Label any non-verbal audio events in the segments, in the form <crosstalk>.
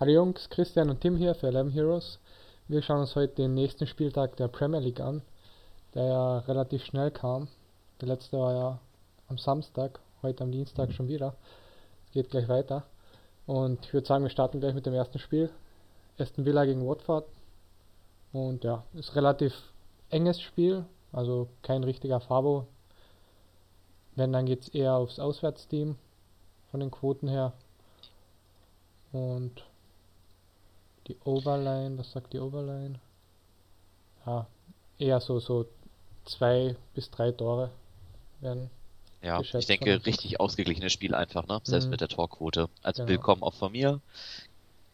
Hallo Jungs, Christian und Tim hier für 11 Heroes. Wir schauen uns heute den nächsten Spieltag der Premier League an, der ja relativ schnell kam. Der letzte war ja am Samstag, heute am Dienstag schon wieder. Es geht gleich weiter. Und ich würde sagen, wir starten gleich mit dem ersten Spiel. Aston Villa gegen Watford. Und ja, ist relativ enges Spiel, also kein richtiger Fabo. Wenn, dann geht es eher aufs Auswärtsteam von den Quoten her. Und die Overline, was sagt die Overline? Ja, eher so, so zwei bis drei Tore werden. Ja, ich denke, richtig ausgeglichenes Spiel einfach, ne? Selbst mhm. mit der Torquote. Also genau. willkommen auch von mir.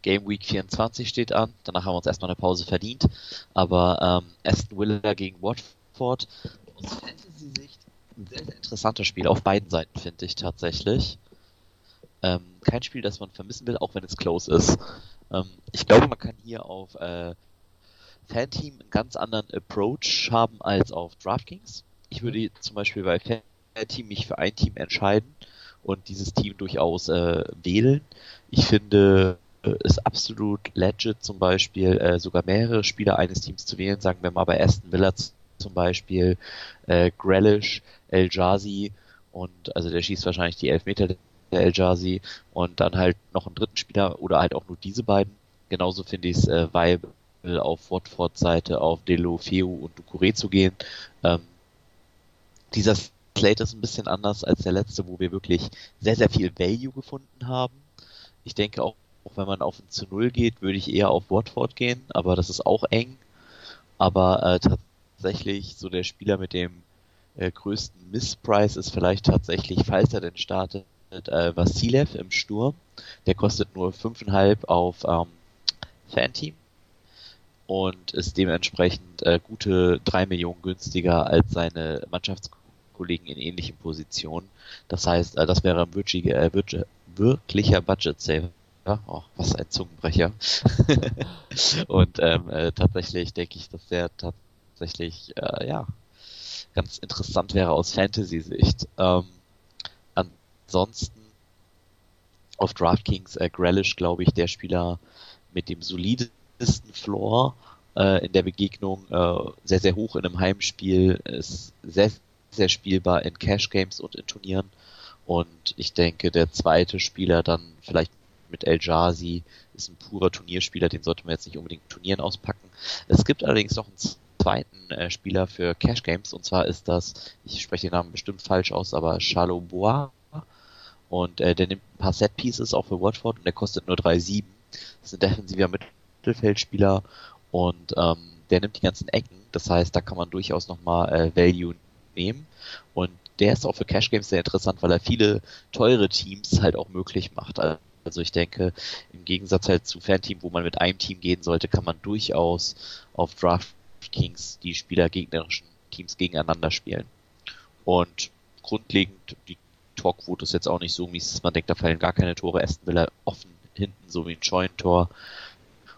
Game Week 24 steht an. Danach haben wir uns erstmal eine Pause verdient. Aber ähm, Aston Villa gegen Watford aus Fantasy-Sicht ein sehr, sehr interessantes Spiel auf beiden Seiten, finde ich tatsächlich. Ähm, kein Spiel, das man vermissen will, auch wenn es close ist. Ähm, ich glaube, man kann hier auf äh, Fanteam einen ganz anderen Approach haben als auf DraftKings. Ich würde mhm. zum Beispiel bei Fanteam mich für ein Team entscheiden und dieses Team durchaus äh, wählen. Ich finde es absolut legit, zum Beispiel äh, sogar mehrere Spieler eines Teams zu wählen. Sagen wir mal bei Aston Villa zum Beispiel äh, Grealish, El Jazi und also der schießt wahrscheinlich die Elfmeter der El Jazi und dann halt noch einen dritten Spieler oder halt auch nur diese beiden. Genauso finde ich es äh, viable auf Watford Seite auf Delo, Feu und Ducouré zu gehen. Ähm, dieser Slate ist ein bisschen anders als der letzte, wo wir wirklich sehr, sehr viel Value gefunden haben. Ich denke auch, auch wenn man auf ein zu Null geht, würde ich eher auf Watford gehen, aber das ist auch eng. Aber äh, tatsächlich so der Spieler mit dem äh, größten Missprice ist vielleicht tatsächlich, falls er denn startet, äh, Vasilev im Sturm. Der kostet nur 5,5 auf ähm, Fanteam und ist dementsprechend äh, gute 3 Millionen günstiger als seine Mannschaftskollegen in ähnlichen Positionen. Das heißt, äh, das wäre ein wirklicher, äh, wirklicher Budget-Saver. Ja, oh, was ein Zungenbrecher. <laughs> und ähm, äh, tatsächlich denke ich, dass der tatsächlich äh, ja ganz interessant wäre aus Fantasy-Sicht. Ähm, ansonsten auf DraftKings äh, Grealish, glaube ich, der Spieler mit dem solidesten Floor äh, in der Begegnung, äh, sehr, sehr hoch in einem Heimspiel, ist sehr, sehr spielbar in Cash Games und in Turnieren. Und ich denke, der zweite Spieler dann vielleicht mit El Jazi ist ein purer Turnierspieler, den sollte man jetzt nicht unbedingt Turnieren auspacken. Es gibt allerdings noch einen zweiten äh, Spieler für Cash Games und zwar ist das, ich spreche den Namen bestimmt falsch aus, aber Charles Bois und äh, der nimmt ein paar Set Pieces auch für Watford und der kostet nur 3,7. Das ist ein defensiver Mittelfeldspieler und ähm, der nimmt die ganzen Ecken. Das heißt, da kann man durchaus nochmal äh, Value nehmen. Und der ist auch für Cash Games sehr interessant, weil er viele teure Teams halt auch möglich macht. Also ich denke, im Gegensatz halt zu Fanteam, wo man mit einem Team gehen sollte, kann man durchaus auf DraftKings die Spieler gegnerischen Teams gegeneinander spielen. Und grundlegend, die Torquote ist jetzt auch nicht so mies, dass man denkt, da fallen gar keine Tore. Aston Villa offen hinten, so wie ein Scheunentor.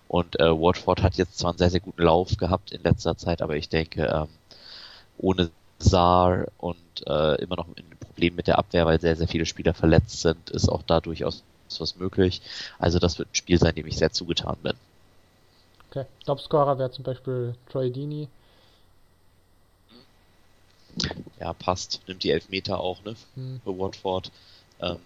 Und äh, Watford hat jetzt zwar einen sehr, sehr guten Lauf gehabt in letzter Zeit, aber ich denke, ähm, ohne Saar und äh, immer noch ein Problem mit der Abwehr, weil sehr, sehr viele Spieler verletzt sind, ist auch da durchaus was möglich. Also das wird ein Spiel sein, dem ich sehr zugetan bin. Okay. Topscorer wäre zum Beispiel Troy Dini ja, passt. Nimmt die Elfmeter auch, ne? Hm. Für Watford. Ähm,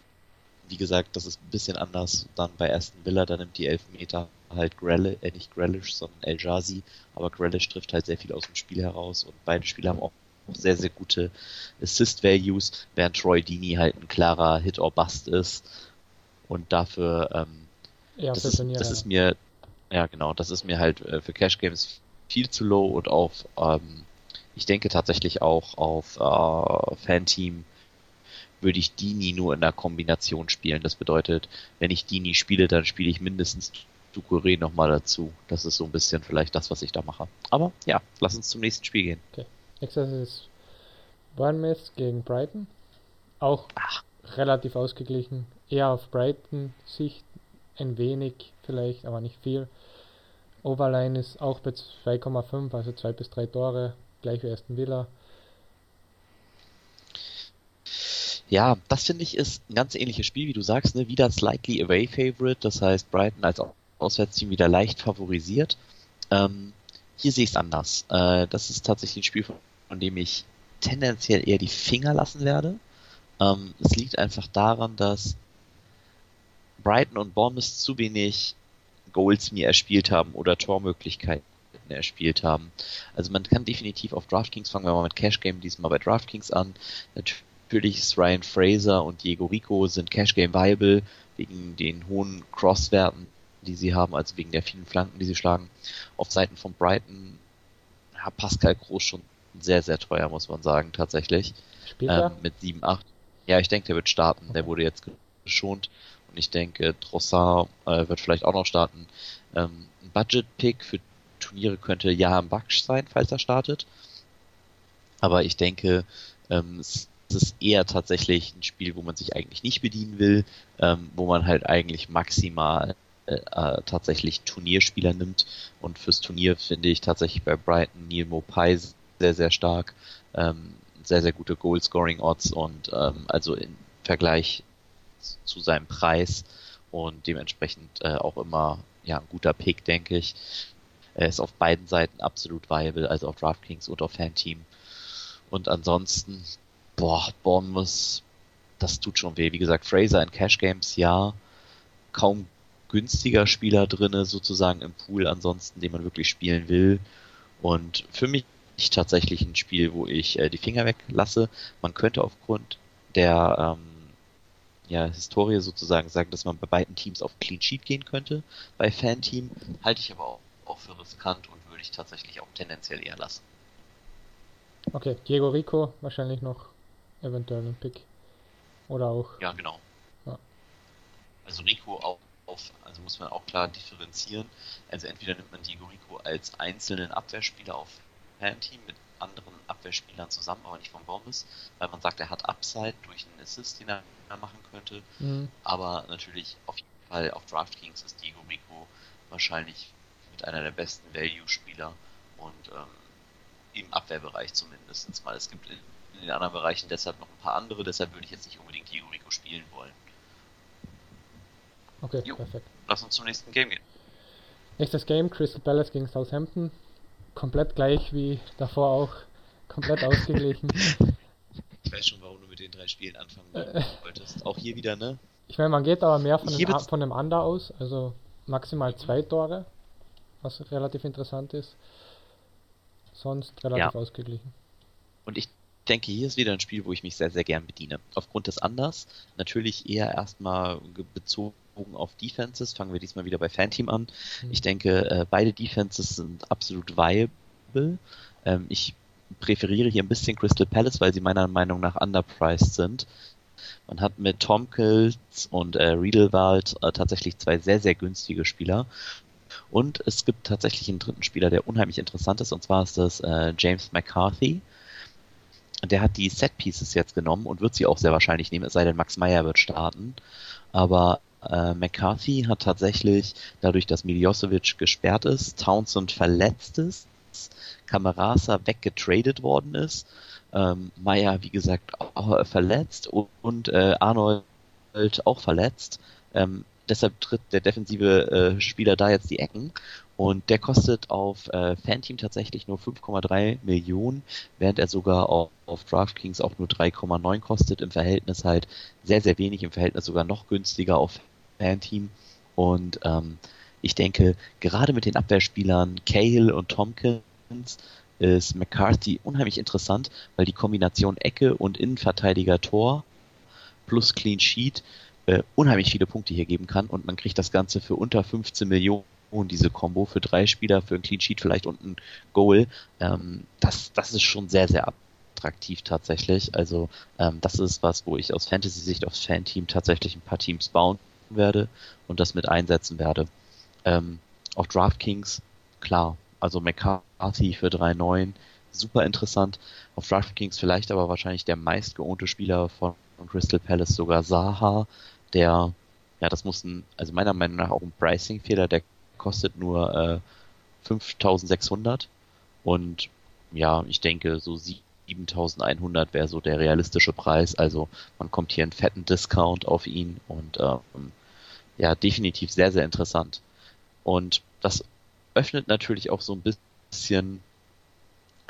wie gesagt, das ist ein bisschen anders dann bei Aston Villa, da nimmt die Elfmeter halt Grealish, äh, nicht Grealish, sondern El Jazi, aber Grealish trifft halt sehr viel aus dem Spiel heraus und beide Spieler haben auch sehr, sehr gute Assist-Values, während Troy Dini halt ein klarer Hit or Bust ist und dafür, ähm, ja, das, ist, das ist mir, ja genau, das ist mir halt äh, für Cash Games viel zu low und auf ähm, ich denke tatsächlich auch auf äh, Fanteam würde ich Dini nur in der Kombination spielen. Das bedeutet, wenn ich Dini spiele, dann spiele ich mindestens Ducouré nochmal dazu. Das ist so ein bisschen vielleicht das, was ich da mache. Aber ja, lass uns zum nächsten Spiel gehen. Okay. Nächstes ist Bournemouth gegen Brighton. Auch Ach. relativ ausgeglichen. Eher auf Brighton Sicht ein wenig vielleicht, aber nicht viel. Overline ist auch bei 2,5, also 2 bis 3 Tore gleich wie Aston Villa. Ja, das finde ich ist ein ganz ähnliches Spiel, wie du sagst, ne? wieder slightly away favorite, das heißt Brighton als Auswärtsteam wieder leicht favorisiert. Ähm, hier sehe ich es anders. Äh, das ist tatsächlich ein Spiel, von dem ich tendenziell eher die Finger lassen werde. Ähm, es liegt einfach daran, dass Brighton und Bournemouth zu wenig Goals mir erspielt haben oder Tormöglichkeiten erspielt haben. Also man kann definitiv auf DraftKings fangen wir mal mit Cash Game diesmal bei DraftKings an. Natürlich ist Ryan Fraser und Diego Rico sind Cash Game viable wegen den hohen Crosswerten, die sie haben, also wegen der vielen Flanken, die sie schlagen. Auf Seiten von Brighton ja, Pascal Groß schon sehr, sehr teuer, muss man sagen, tatsächlich. Ähm, mit 7, 8. Ja, ich denke, der wird starten. Okay. Der wurde jetzt geschont. Und ich denke, Trossard äh, wird vielleicht auch noch starten. Ähm, ein Budget-Pick für Turniere könnte Jahan Baksh sein, falls er startet. Aber ich denke, ähm, es ist eher tatsächlich ein Spiel, wo man sich eigentlich nicht bedienen will, ähm, wo man halt eigentlich maximal äh, äh, tatsächlich Turnierspieler nimmt. Und fürs Turnier finde ich tatsächlich bei Brighton Neil Mopai sehr, sehr stark. Ähm, sehr, sehr gute Goal-Scoring-Odds und ähm, also im Vergleich zu seinem Preis und dementsprechend äh, auch immer ja, ein guter Pick, denke ich. Er ist auf beiden Seiten absolut viable, also auf DraftKings und auf Fanteam. Und ansonsten, boah, Bournemouth, das tut schon weh. Wie gesagt, Fraser in Cash Games, ja, kaum günstiger Spieler drinne sozusagen im Pool ansonsten, den man wirklich spielen will. Und für mich tatsächlich ein Spiel, wo ich äh, die Finger weglasse. Man könnte aufgrund der ähm, ja, Historie sozusagen sagen, dass man bei beiden Teams auf Clean Sheet gehen könnte. Bei Fan-Team halte ich aber auch, auch für riskant und würde ich tatsächlich auch tendenziell eher lassen. Okay, Diego Rico wahrscheinlich noch eventuell ein Pick. Oder auch. Ja, genau. Ja. Also Rico auch auf, also muss man auch klar differenzieren. Also entweder nimmt man Diego Rico als einzelnen Abwehrspieler auf Fan-Team mit anderen Abwehrspielern zusammen, aber nicht von Bombes, weil man sagt, er hat Upside durch einen Assist, den er machen könnte. Mhm. Aber natürlich auf jeden Fall auf DraftKings ist Diego Rico wahrscheinlich einer der besten Value-Spieler und ähm, im Abwehrbereich zumindest mal. Es gibt in, in, den anderen Bereichen deshalb noch ein paar andere, deshalb würde ich jetzt nicht unbedingt Diego Rico spielen wollen. Okay, jo, perfekt. Lass uns zum nächsten Game gehen. Nächstes Game, Crystal Palace gegen Southampton komplett gleich wie davor auch. Komplett ausgeglichen. <laughs> Ich weiß schon, warum du mit den drei Spielen anfangen <laughs> wolltest. Auch hier wieder, ne? Ich meine, man geht aber mehr von, dem, von dem Under aus, also maximal zwei Tore, was relativ interessant ist. Sonst relativ ja. ausgeglichen. Und ich denke, hier ist wieder ein Spiel, wo ich mich sehr, sehr gern bediene. Aufgrund des Anders natürlich eher erstmal bezogen auf Defenses. Fangen wir diesmal wieder bei Fanteam an. Mhm. Ich denke, äh, beide Defenses sind absolut viable. Ähm, ich präferiere hier ein bisschen Crystal Palace, weil sie meiner Meinung nach underpriced sind. Man hat mit Tomkins und äh, Riedelwald äh, tatsächlich zwei sehr, sehr günstige Spieler. Und es gibt tatsächlich einen dritten Spieler, der unheimlich interessant ist, und zwar ist das äh, James McCarthy. Der hat die Set Pieces jetzt genommen und wird sie auch sehr wahrscheinlich nehmen, es sei denn, Max Meyer wird starten. Aber äh, McCarthy hat tatsächlich, dadurch, dass Miljosevic gesperrt ist, Townsend verletzt ist, Camarasa weggetradet worden ist, ähm, Meyer, wie gesagt, verletzt und, und äh, Arnold auch verletzt. Ähm, deshalb tritt der defensive äh, Spieler da jetzt die Ecken und der kostet auf äh, Fanteam tatsächlich nur 5,3 Millionen, während er sogar auf, auf DraftKings auch nur 3,9 kostet. Im Verhältnis halt sehr, sehr wenig, im Verhältnis sogar noch günstiger auf Fan-Team. Und ähm, ich denke, gerade mit den Abwehrspielern Cahill und Tompkins ist McCarthy unheimlich interessant, weil die Kombination Ecke und Innenverteidiger Tor plus Clean Sheet äh, unheimlich viele Punkte hier geben kann und man kriegt das Ganze für unter 15 Millionen diese Combo für drei Spieler, für ein Clean Sheet vielleicht und ein Goal. Ähm, das, das ist schon sehr, sehr attraktiv tatsächlich. Also ähm, das ist was, wo ich aus Fantasy-Sicht aufs Fan-Team tatsächlich ein paar Teams bauen werde und das mit einsetzen werde. Ähm, auf DraftKings, klar, also McCarthy für 3,9, super interessant. Auf DraftKings vielleicht aber wahrscheinlich der meistgeohnte Spieler von Crystal Palace, sogar Saha, der, ja, das muss ein, also meiner Meinung nach auch ein Pricing-Fehler, der kostet nur äh, 5600 und ja, ich denke so 7100 wäre so der realistische Preis, also man kommt hier einen fetten Discount auf ihn und ähm, ja, definitiv sehr, sehr interessant. Und das öffnet natürlich auch so ein bisschen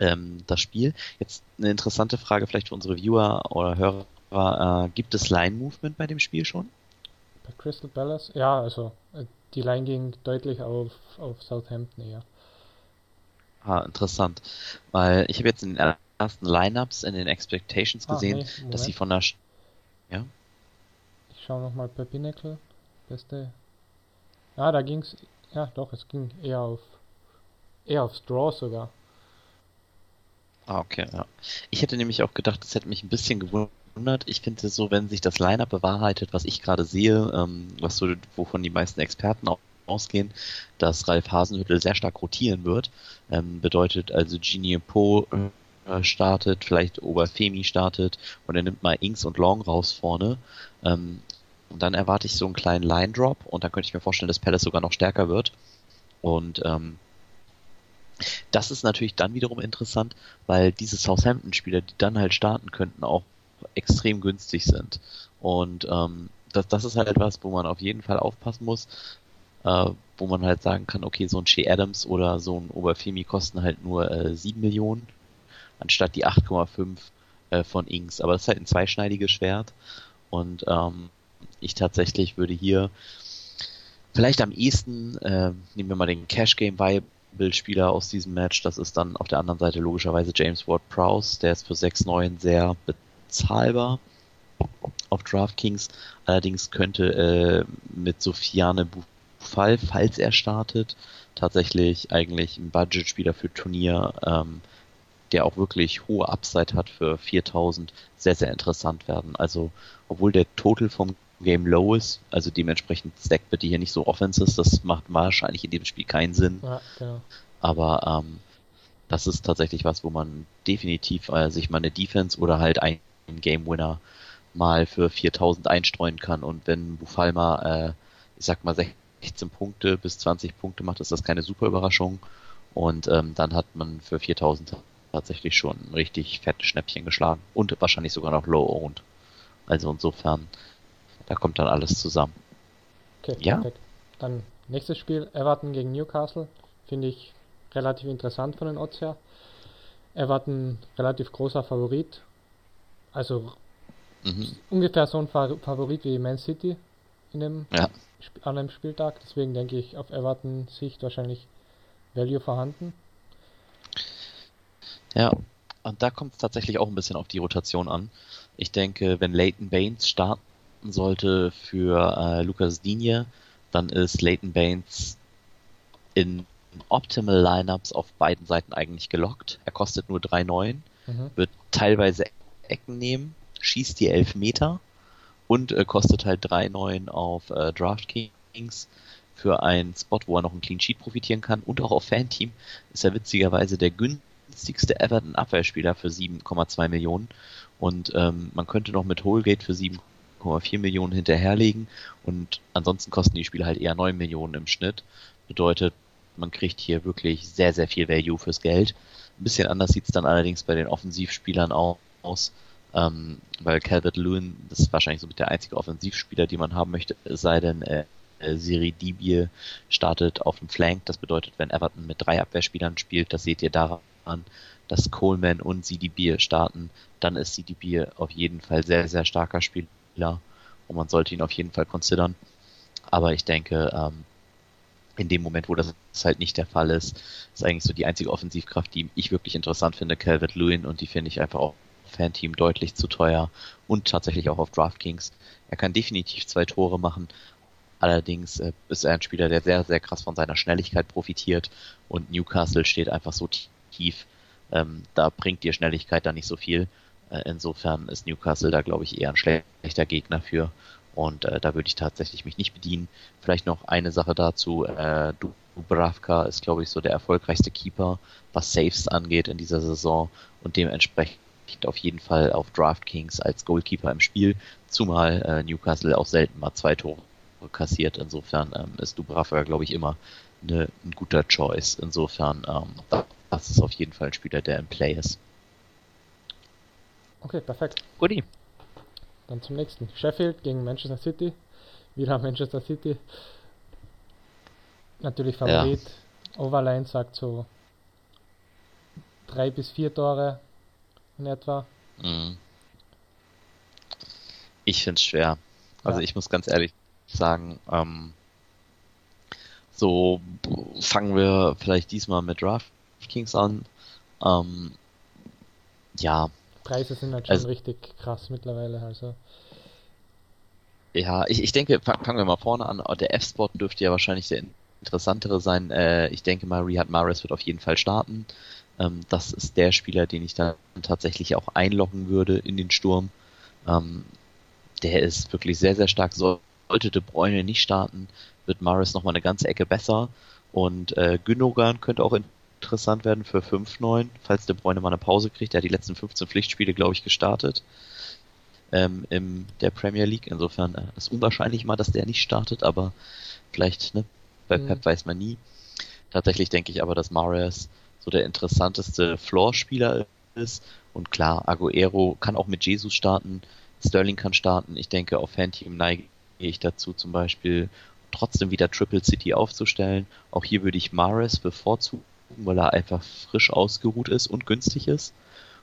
ähm, das Spiel. Jetzt eine interessante Frage vielleicht für unsere Viewer oder Hörer. Äh, gibt es Line-Movement bei dem Spiel schon? Bei Crystal Palace? Ja, also äh, die Line ging deutlich auf, auf Southampton eher. Ah, interessant. Weil ich habe jetzt in den ersten Lineups in den Expectations ah, gesehen, ah, nee, dass sie von der. Sch ja? Ich schaue nochmal bei Pinnacle. Beste. Ja, da ging's. Ja, doch, es ging eher auf. Eher aufs Draw sogar. Ah, okay, ja. Ich hätte nämlich auch gedacht, das hätte mich ein bisschen gewundert. Ich finde es so, wenn sich das Lineup bewahrheitet, was ich gerade sehe, ähm, was so, wovon die meisten Experten auch ausgehen, dass Ralf Hasenhüttel sehr stark rotieren wird. Ähm, bedeutet also Genie Po äh, startet, vielleicht Oberfemi startet und er nimmt mal Inks und Long raus vorne. Ähm, und dann erwarte ich so einen kleinen Line Drop und dann könnte ich mir vorstellen, dass Palace sogar noch stärker wird. Und ähm, das ist natürlich dann wiederum interessant, weil diese Southampton-Spieler, die dann halt starten könnten, auch extrem günstig sind. Und ähm, das, das ist halt etwas, wo man auf jeden Fall aufpassen muss, äh, wo man halt sagen kann, okay, so ein Shea Adams oder so ein Oberfemi kosten halt nur äh, 7 Millionen, anstatt die 8,5 äh, von Inks. Aber das ist halt ein zweischneidiges Schwert. Und ähm, ich tatsächlich würde hier vielleicht am ehesten, äh, nehmen wir mal den Cash Game Viable Spieler aus diesem Match, das ist dann auf der anderen Seite logischerweise James Ward Prowse, der ist für 6,9 sehr bezahlbar auf DraftKings. Allerdings könnte äh, mit Sofiane Fall, falls er startet, tatsächlich eigentlich ein Budgetspieler für Turnier, ähm, der auch wirklich hohe Upside hat für 4000, sehr, sehr interessant werden. Also, obwohl der Total vom Game low ist, also dementsprechend stackt bitte hier nicht so Offenses, das macht wahrscheinlich in dem Spiel keinen Sinn. Ja, genau. Aber ähm, das ist tatsächlich was, wo man definitiv äh, sich mal eine Defense oder halt einen Game Winner mal für 4000 einstreuen kann und wenn Bufalma, äh, ich sag mal 16 Punkte bis 20 Punkte macht, ist das keine super Überraschung. Und ähm, dann hat man für 4000 tatsächlich schon ein richtig fettes Schnäppchen geschlagen. Und wahrscheinlich sogar noch low-owned. Also insofern, da kommt dann alles zusammen. Okay, ja. perfekt. Dann nächstes Spiel, Everton gegen Newcastle. Finde ich relativ interessant von den Odds her. Everton relativ großer Favorit. Also mhm. ungefähr so ein Favorit wie Man City in dem ja an einem Spieltag. Deswegen denke ich, auf Everton Sicht wahrscheinlich Value vorhanden. Ja, und da kommt es tatsächlich auch ein bisschen auf die Rotation an. Ich denke, wenn Leighton Baines starten sollte für äh, Lucas Digne, dann ist Leighton Baines in Optimal Lineups auf beiden Seiten eigentlich gelockt. Er kostet nur 3,9, mhm. wird teilweise Ecken nehmen, schießt die 11 Meter und äh, kostet halt 3,9 auf äh, DraftKings für einen Spot, wo er noch ein Clean Sheet profitieren kann. Und auch auf Fanteam ist er witzigerweise der günstigste Everton-Abwehrspieler für 7,2 Millionen. Und ähm, man könnte noch mit Holgate für 7,4 Millionen hinterherlegen. Und ansonsten kosten die Spiele halt eher 9 Millionen im Schnitt. Bedeutet, man kriegt hier wirklich sehr, sehr viel Value fürs Geld. Ein bisschen anders sieht es dann allerdings bei den Offensivspielern auch aus. Ähm, weil Calvert Lewin, das ist wahrscheinlich so mit der einzige Offensivspieler, die man haben möchte, es sei denn, äh, äh, Siri Dibie startet auf dem Flank. Das bedeutet, wenn Everton mit drei Abwehrspielern spielt, das seht ihr daran, dass Coleman und CDB starten, dann ist CDB auf jeden Fall sehr, sehr starker Spieler und man sollte ihn auf jeden Fall considern. Aber ich denke, ähm, in dem Moment, wo das halt nicht der Fall ist, ist eigentlich so die einzige Offensivkraft, die ich wirklich interessant finde, Calvert Lewin und die finde ich einfach auch Fan-Team deutlich zu teuer und tatsächlich auch auf DraftKings. Er kann definitiv zwei Tore machen. Allerdings äh, ist er ein Spieler, der sehr, sehr krass von seiner Schnelligkeit profitiert und Newcastle steht einfach so tief. Ähm, da bringt dir Schnelligkeit da nicht so viel. Äh, insofern ist Newcastle da, glaube ich, eher ein schlechter Gegner für. Und äh, da würde ich tatsächlich mich nicht bedienen. Vielleicht noch eine Sache dazu. Äh, Dubravka ist, glaube ich, so der erfolgreichste Keeper, was Saves angeht in dieser Saison. Und dementsprechend liegt auf jeden Fall auf DraftKings als Goalkeeper im Spiel, zumal äh, Newcastle auch selten mal zwei Tore kassiert. Insofern ähm, ist Dubravka, glaube ich, immer eine, ein guter Choice. Insofern, ähm, das ist auf jeden Fall ein Spieler, der im Play ist. Okay, perfekt. Guti. Dann zum nächsten. Sheffield gegen Manchester City. Wieder Manchester City. natürlich Favorit. Ja. Overline sagt so drei bis vier Tore in etwa. Mhm. Ich finde es schwer. Also ja. ich muss ganz ehrlich sagen, ähm, so fangen wir vielleicht diesmal mit DraftKings an. Ähm, ja. Preise sind halt schon also, richtig krass mittlerweile, also. Ja, ich, ich denke, fangen wir mal vorne an. Der F-Spot dürfte ja wahrscheinlich der interessantere sein. Äh, ich denke mal, Riyad Mahrez wird auf jeden Fall starten. Ähm, das ist der Spieler, den ich dann tatsächlich auch einloggen würde in den Sturm. Ähm, der ist wirklich sehr, sehr stark. Sollte De Bruyne nicht starten, wird Maris nochmal eine ganze Ecke besser. Und äh, Gündogan könnte auch interessant werden für 5-9, falls De Bruyne mal eine Pause kriegt. Der hat die letzten 15 Pflichtspiele, glaube ich, gestartet ähm, in der Premier League. Insofern äh, ist unwahrscheinlich mal, dass der nicht startet, aber vielleicht, ne, bei mhm. Pep weiß man nie. Tatsächlich denke ich aber, dass Mares so der interessanteste Floor-Spieler ist. Und klar, Aguero kann auch mit Jesus starten, Sterling kann starten. Ich denke, auf Fan-Team neige ich dazu zum Beispiel trotzdem wieder Triple City aufzustellen. Auch hier würde ich Mares bevorzugen, weil er einfach frisch ausgeruht ist und günstig ist.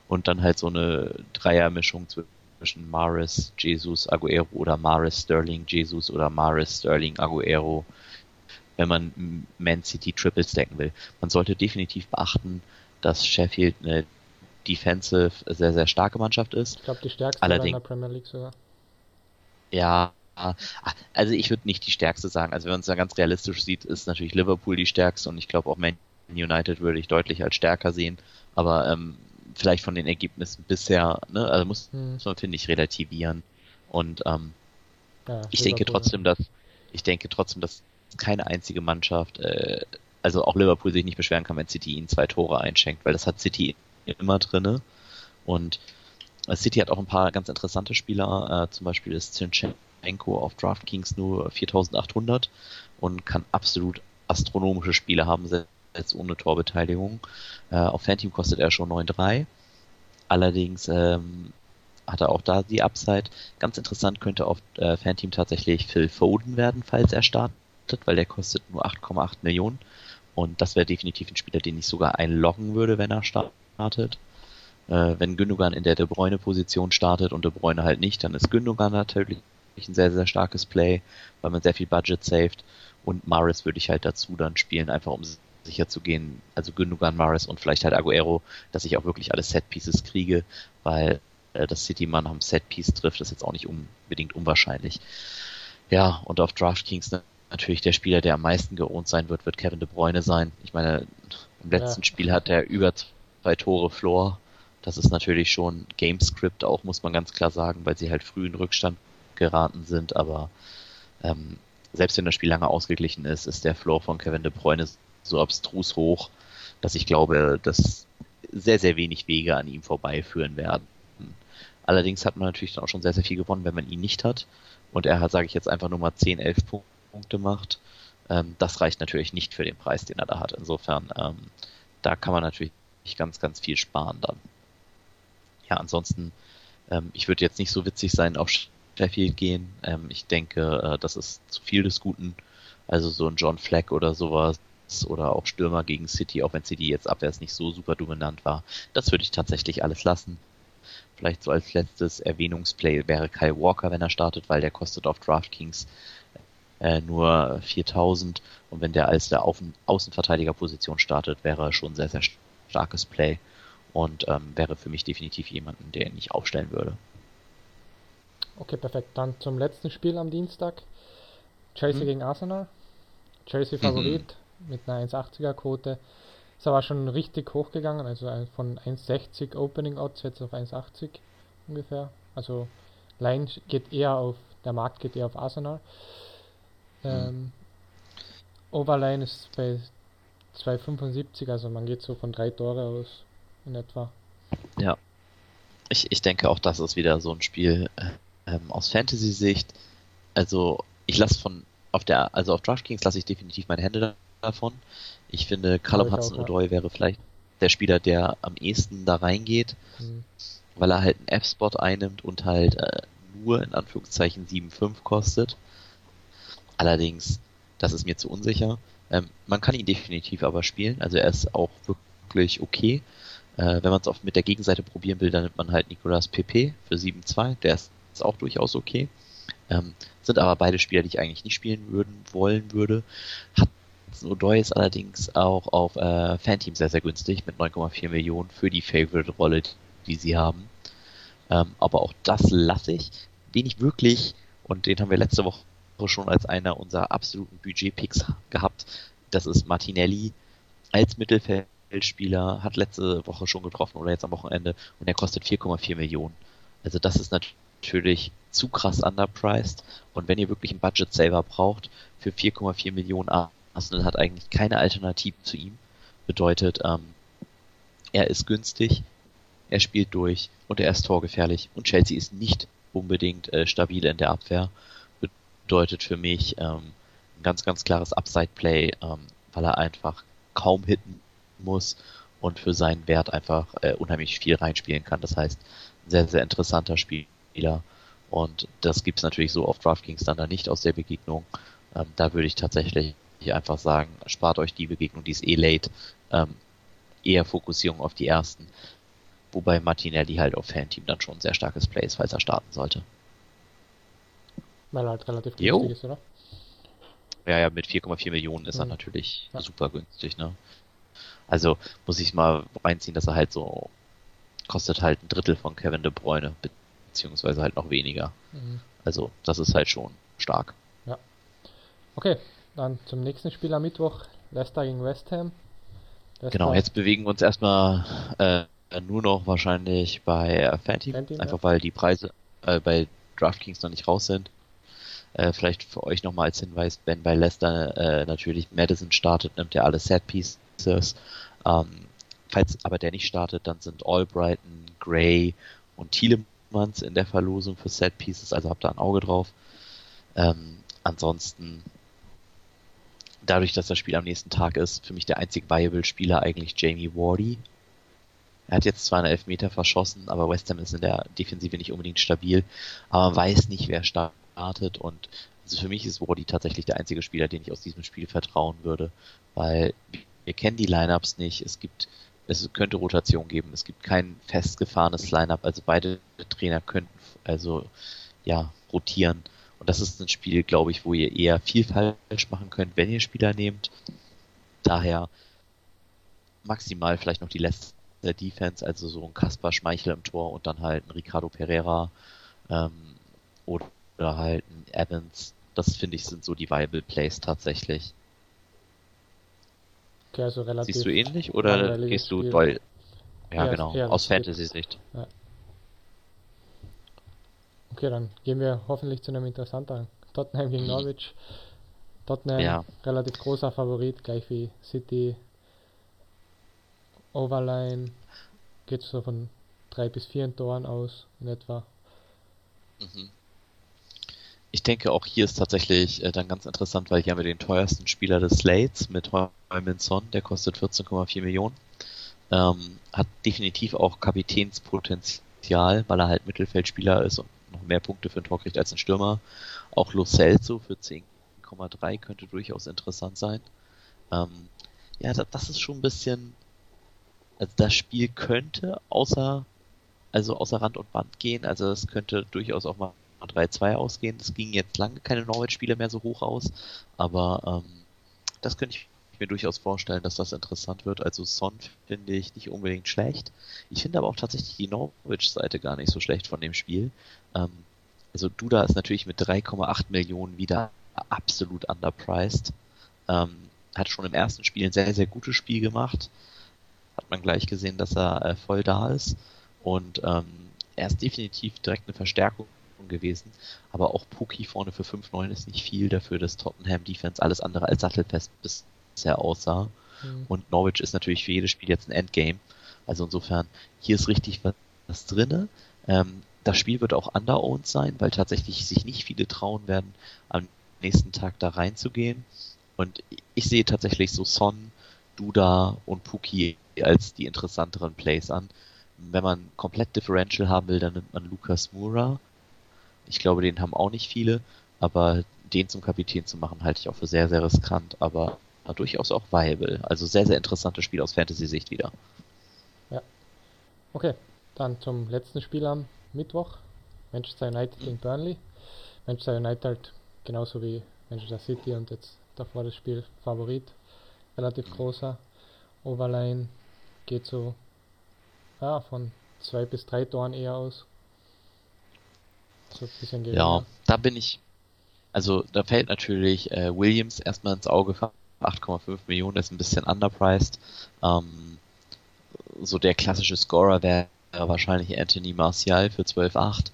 Und dann halt so eine Dreiermischung zwischen Mares, Jesus, Aguero oder Mares, Sterling, Jesus oder Mares, Sterling, Aguero wenn man Man City Triple stacken will. Man sollte definitiv beachten, dass Sheffield eine defensive sehr, sehr starke Mannschaft ist. Ich glaube, die stärkste Allerdings, in der Premier League sogar. Ja, also ich würde nicht die stärkste sagen. Also wenn man es da ganz realistisch sieht, ist natürlich Liverpool die stärkste und ich glaube auch Man United würde ich deutlich als stärker sehen. Aber ähm, vielleicht von den Ergebnissen bisher, ne, also muss, hm. muss man, finde ich, relativieren. Und ähm, ja, ich denke trotzdem, dass ich denke trotzdem, dass keine einzige Mannschaft, äh, also auch Liverpool sich nicht beschweren kann, wenn City ihnen zwei Tore einschenkt, weil das hat City immer drinne. Und äh, City hat auch ein paar ganz interessante Spieler, äh, zum Beispiel ist Zinchenko auf DraftKings nur 4800 und kann absolut astronomische Spiele haben, selbst ohne Torbeteiligung. Äh, auf Fanteam kostet er schon 9,3. Allerdings ähm, hat er auch da die Upside. Ganz interessant könnte auf äh, Fanteam tatsächlich Phil Foden werden, falls er startet weil der kostet nur 8,8 Millionen. Und das wäre definitiv ein Spieler, den ich sogar einloggen würde, wenn er startet. Äh, wenn Gündogan in der De Bruyne-Position startet und De Bruyne halt nicht, dann ist Gündogan natürlich ein sehr, sehr starkes Play, weil man sehr viel Budget saved. Und Maris würde ich halt dazu dann spielen, einfach um sicher zu gehen, also Gündogan, Maris und vielleicht halt Aguero, dass ich auch wirklich alle Set-Pieces kriege, weil äh, das City-Mann am Set-Piece trifft, ist jetzt auch nicht unbedingt unwahrscheinlich. Ja, und auf DraftKings natürlich der Spieler, der am meisten geohnt sein wird, wird Kevin De Bruyne sein. Ich meine, im letzten ja. Spiel hat er über zwei Tore Floor. Das ist natürlich schon Gamescript auch, muss man ganz klar sagen, weil sie halt früh in Rückstand geraten sind. Aber ähm, selbst wenn das Spiel lange ausgeglichen ist, ist der Floor von Kevin De Bruyne so abstrus hoch, dass ich glaube, dass sehr, sehr wenig Wege an ihm vorbeiführen werden. Allerdings hat man natürlich dann auch schon sehr, sehr viel gewonnen, wenn man ihn nicht hat. Und er hat, sage ich jetzt einfach nur mal 10, 11 Punkte Punkte macht. Ähm, das reicht natürlich nicht für den Preis, den er da hat. Insofern, ähm, da kann man natürlich ganz, ganz viel sparen dann. Ja, ansonsten, ähm, ich würde jetzt nicht so witzig sein auf Sheffield gehen. Ähm, ich denke, äh, das ist zu viel des Guten. Also so ein John Fleck oder sowas oder auch Stürmer gegen City, auch wenn City jetzt abwärts nicht so super dominant war. Das würde ich tatsächlich alles lassen. Vielleicht so als letztes Erwähnungsplay wäre Kyle Walker, wenn er startet, weil der kostet auf DraftKings äh, nur 4000 und wenn der als der Außen Außenverteidigerposition startet, wäre er schon sehr, sehr starkes Play und ähm, wäre für mich definitiv jemanden, der ihn nicht aufstellen würde. Okay, perfekt. Dann zum letzten Spiel am Dienstag. Chelsea hm. gegen Arsenal. Chelsea Favorit mhm. mit einer 1,80er Quote. Ist aber schon richtig hochgegangen, also von 1,60 Opening Odds jetzt auf 1,80 ungefähr. Also Line geht eher auf, der Markt geht eher auf Arsenal. Ähm, Overline ist bei 2,75, also man geht so von drei Tore aus in etwa. Ja. Ich, ich denke auch, das ist wieder so ein Spiel äh, ähm, aus Fantasy-Sicht. Also ich lasse von auf der, also auf DraftKings lasse ich definitiv meine Hände davon. Ich finde, Callum Hudson-Odoi ja. wäre vielleicht der Spieler, der am ehesten da reingeht, mhm. weil er halt einen F-Spot einnimmt und halt äh, nur in Anführungszeichen 7,5 kostet. Allerdings Das ist mir zu unsicher. Ähm, man kann ihn definitiv aber spielen, also er ist auch wirklich okay. Äh, wenn man es mit der Gegenseite probieren will, dann nimmt man halt Nicolas PP für 7-2, der ist, ist, auch durchaus okay. Ähm, sind aber beide Spieler, die ich eigentlich nicht spielen würden, wollen würde. Hat O'Doy ist allerdings auch auf äh, Fanteam sehr, sehr günstig mit 9,4 Millionen für die Favorite-Rolle, die sie haben. Ähm, aber auch das lasse ich. Wenig wirklich, und den haben wir letzte Woche schon als einer unserer absoluten Budget-Picks gehabt. Das ist Martinelli als Mittelfeldspieler, hat letzte Woche schon getroffen oder jetzt am Wochenende und er kostet 4,4 Millionen. Also das ist natürlich zu krass underpriced und wenn ihr wirklich einen Budget-Saver braucht für 4,4 Millionen Arsenal hat eigentlich keine Alternative zu ihm. Bedeutet, ähm, er ist günstig, er spielt durch und er ist torgefährlich und Chelsea ist nicht unbedingt äh, stabil in der Abwehr bedeutet für mich ähm, ein ganz, ganz klares Upside-Play, ähm, weil er einfach kaum hitten muss und für seinen Wert einfach äh, unheimlich viel reinspielen kann. Das heißt, ein sehr, sehr interessanter Spieler. Und das gibt es natürlich so auf DraftKings dann da nicht aus der Begegnung. Ähm, da würde ich tatsächlich einfach sagen, spart euch die Begegnung, die ist eh late. Ähm, eher Fokussierung auf die ersten. Wobei Martinelli halt auf Fan-Team dann schon ein sehr starkes Play ist, falls er starten sollte. Weil er halt relativ günstig jo. ist, oder? Ja, ja, mit 4,4 Millionen ist mhm. er natürlich ja. super günstig, ne? Also muss ich mal reinziehen, dass er halt so kostet halt ein Drittel von Kevin De Bruyne, beziehungsweise halt noch weniger. Mhm. Also das ist halt schon stark. Ja. Okay, dann zum nächsten Spiel am Mittwoch, Leicester gegen West Ham. Leicester genau, jetzt bewegen wir uns erstmal äh, nur noch wahrscheinlich bei Fanteam, Fanteam einfach ja. weil die Preise äh, bei DraftKings noch nicht raus sind. Äh, vielleicht für euch nochmal als Hinweis, wenn bei Leicester äh, natürlich Madison startet, nimmt er alle Set Pieces. Ähm, falls aber der nicht startet, dann sind Albrighton, Gray und Thielemanns in der Verlosung für Set Pieces, also habt da ein Auge drauf. Ähm, ansonsten, dadurch, dass das Spiel am nächsten Tag ist, für mich der einzig viable Spieler eigentlich Jamie Wardy. Er hat jetzt zwar einen Elfmeter verschossen, aber West Ham ist in der Defensive nicht unbedingt stabil. Aber man weiß nicht, wer startet startet und also für mich ist Wadi tatsächlich der einzige Spieler, den ich aus diesem Spiel vertrauen würde, weil wir kennen die Lineups nicht, es gibt es könnte Rotation geben, es gibt kein festgefahrenes Lineup, also beide Trainer könnten also ja rotieren. Und das ist ein Spiel, glaube ich, wo ihr eher viel falsch machen könnt, wenn ihr Spieler nehmt. Daher maximal vielleicht noch die letzte Defense, also so ein Kaspar Schmeichel im Tor und dann halt ein Ricardo Pereira ähm, oder oder halt Evans. Das finde ich sind so die Viable Plays tatsächlich. Okay, also relativ Siehst du ähnlich oder gehst du doll? Ja, eher, genau, aus Fantasy-Sicht. Ja. Okay, dann gehen wir hoffentlich zu einem interessanteren. Tottenham gegen. <laughs> Norwich. Tottenham, ja. relativ großer Favorit, gleich wie City. Overline geht so von drei bis vier Toren aus in etwa. Mhm. Ich denke, auch hier ist tatsächlich äh, dann ganz interessant, weil hier haben wir den teuersten Spieler des Slates mit Heumin Son, der kostet 14,4 Millionen. Ähm, hat definitiv auch Kapitänspotenzial, weil er halt Mittelfeldspieler ist und noch mehr Punkte für ein Tor kriegt als ein Stürmer. Auch Lo Celso für 10,3 könnte durchaus interessant sein. Ähm, ja, das, das ist schon ein bisschen, also das Spiel könnte außer, also außer Rand und Band gehen, also es könnte durchaus auch mal 3-2 ausgehen. Es ging jetzt lange keine Norwich-Spiele mehr so hoch aus, aber ähm, das könnte ich mir durchaus vorstellen, dass das interessant wird. Also Son finde ich nicht unbedingt schlecht. Ich finde aber auch tatsächlich die Norwich-Seite gar nicht so schlecht von dem Spiel. Ähm, also Duda ist natürlich mit 3,8 Millionen wieder absolut underpriced. Ähm, hat schon im ersten Spiel ein sehr, sehr gutes Spiel gemacht. Hat man gleich gesehen, dass er äh, voll da ist. Und ähm, er ist definitiv direkt eine Verstärkung gewesen. Aber auch Puki vorne für 5-9 ist nicht viel dafür, dass Tottenham Defense alles andere als sattelfest bisher aussah. Mhm. Und Norwich ist natürlich für jedes Spiel jetzt ein Endgame. Also insofern, hier ist richtig was, was drinne. Ähm, das Spiel wird auch underowned sein, weil tatsächlich sich nicht viele trauen werden, am nächsten Tag da reinzugehen. Und ich sehe tatsächlich so Son, Duda und Puki als die interessanteren Plays an. Wenn man komplett Differential haben will, dann nimmt man Lucas Moura. Ich glaube, den haben auch nicht viele, aber den zum Kapitän zu machen, halte ich auch für sehr, sehr riskant, aber durchaus auch viable. Also sehr, sehr interessantes Spiel aus Fantasy-Sicht wieder. Ja. Okay, dann zum letzten Spiel am Mittwoch. Manchester United gegen Burnley. Manchester United halt genauso wie Manchester City und jetzt davor das Spiel Favorit. Relativ großer. Overline geht so ja, von zwei bis drei Toren eher aus. So Ja, da bin ich. Also da fällt natürlich äh, Williams erstmal ins Auge. 8,5 Millionen ist ein bisschen underpriced. Ähm, so der klassische Scorer wäre wahrscheinlich Anthony Martial für 12,8.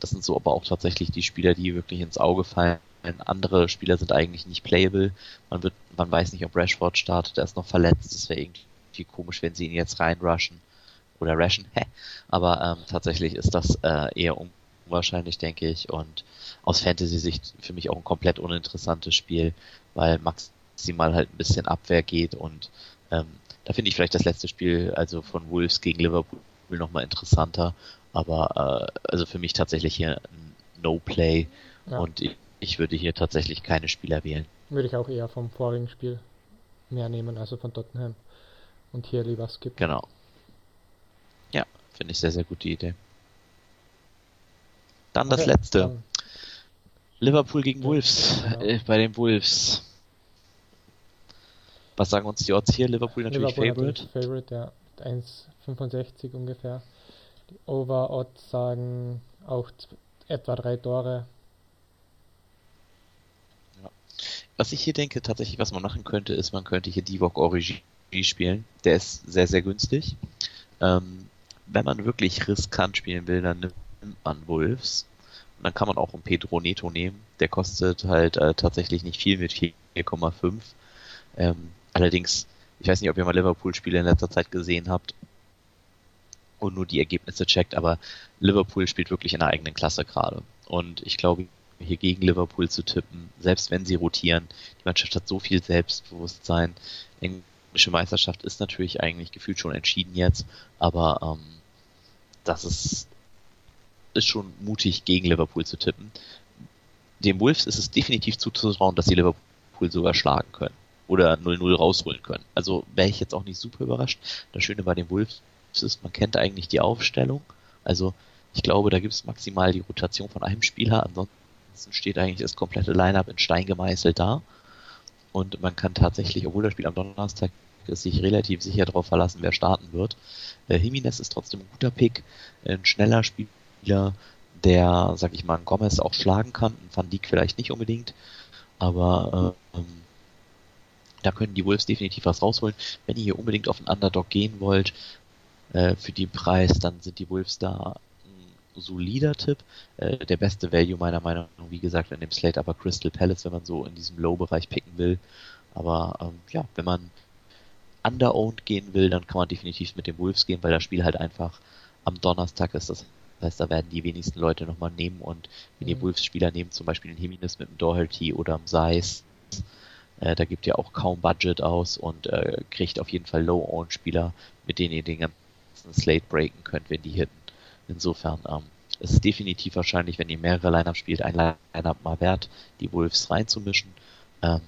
Das sind so aber auch tatsächlich die Spieler, die wirklich ins Auge fallen. Andere Spieler sind eigentlich nicht playable. Man wird, man weiß nicht, ob Rashford startet, er ist noch verletzt. Das wäre irgendwie komisch, wenn sie ihn jetzt reinrushen oder rashen. <laughs> Aber ähm, tatsächlich ist das äh, eher unwahrscheinlich, denke ich. Und aus Fantasy-Sicht für mich auch ein komplett uninteressantes Spiel, weil maximal halt ein bisschen Abwehr geht und ähm, da finde ich vielleicht das letzte Spiel, also von Wolves gegen Liverpool, nochmal interessanter. Aber äh, also für mich tatsächlich hier ein No-Play ja. und ich, ich, würde hier tatsächlich keine Spieler wählen. Würde ich auch eher vom vorigen Spiel mehr nehmen, also von Tottenham. Und hier lieber skippen. Genau. Ja, finde ich sehr, sehr gute Idee. Dann okay, das letzte. Dann Liverpool gegen ja, Wolves. Genau. Äh, bei den Wolves. Was sagen uns die Odds hier? Liverpool natürlich Liverpool Favorite. Natürlich Favorite, ja. 1,65 ungefähr. Die Over-Odds sagen auch etwa drei Tore. Ja. Was ich hier denke, tatsächlich, was man machen könnte, ist, man könnte hier Divok Origi spielen. Der ist sehr, sehr günstig. Ähm, wenn man wirklich riskant spielen will, dann nimmt man Wolves. Und dann kann man auch einen Pedro Neto nehmen. Der kostet halt äh, tatsächlich nicht viel mit 4,5. Ähm, allerdings, ich weiß nicht, ob ihr mal Liverpool-Spiele in letzter Zeit gesehen habt und nur die Ergebnisse checkt, aber Liverpool spielt wirklich in der eigenen Klasse gerade. Und ich glaube, hier gegen Liverpool zu tippen, selbst wenn sie rotieren, die Mannschaft hat so viel Selbstbewusstsein. Die englische Meisterschaft ist natürlich eigentlich gefühlt schon entschieden jetzt, aber ähm, das ist ist schon mutig, gegen Liverpool zu tippen. Dem Wolves ist es definitiv zuzutrauen, dass sie Liverpool sogar schlagen können. Oder 0-0 rausholen können. Also wäre ich jetzt auch nicht super überrascht. Das Schöne bei den Wolves ist, man kennt eigentlich die Aufstellung. Also ich glaube, da gibt es maximal die Rotation von einem Spieler. Ansonsten steht eigentlich das komplette Line-Up in Stein gemeißelt da. Und man kann tatsächlich, obwohl das Spiel am Donnerstag ist, sich relativ sicher darauf verlassen, wer starten wird. Äh, Jimenez ist trotzdem ein guter Pick, ein schneller Spieler Spieler, der, sag ich mal, Gomez auch schlagen kann, Van Dijk vielleicht nicht unbedingt, aber ähm, da können die Wolves definitiv was rausholen. Wenn ihr hier unbedingt auf einen Underdog gehen wollt, äh, für den Preis, dann sind die Wolves da ein solider Tipp. Äh, der beste Value meiner Meinung nach, wie gesagt, in dem Slate aber Crystal Palace, wenn man so in diesem Low-Bereich picken will. Aber ähm, ja, wenn man underowned gehen will, dann kann man definitiv mit den Wolves gehen, weil das Spiel halt einfach am Donnerstag ist. Das das heißt, da werden die wenigsten Leute nochmal nehmen und wenn mhm. ihr Wolves-Spieler nehmt, zum Beispiel den Jimenez mit dem Doherty oder dem Seis, äh, da gibt ihr auch kaum Budget aus und äh, kriegt auf jeden Fall Low-Own-Spieler, mit denen ihr den ganzen Slate breaken könnt, wenn die hitten. Insofern ähm, es ist definitiv wahrscheinlich, wenn ihr mehrere Lineups spielt, ein Lineup mal wert, die Wolves reinzumischen. Ähm,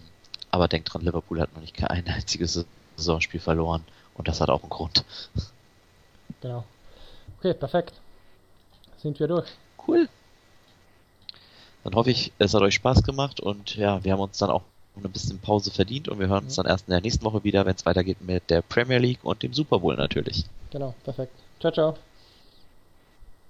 aber denkt dran, Liverpool hat noch nicht kein <laughs> einziges Saisonspiel verloren und das hat auch einen Grund. Genau. Okay, perfekt sind wir durch. Cool. Dann hoffe ich, es hat euch Spaß gemacht und ja, wir haben uns dann auch ein bisschen Pause verdient und wir hören uns dann erst in der nächsten Woche wieder, wenn es weitergeht mit der Premier League und dem Super Bowl natürlich. Genau, perfekt. Ciao, ciao.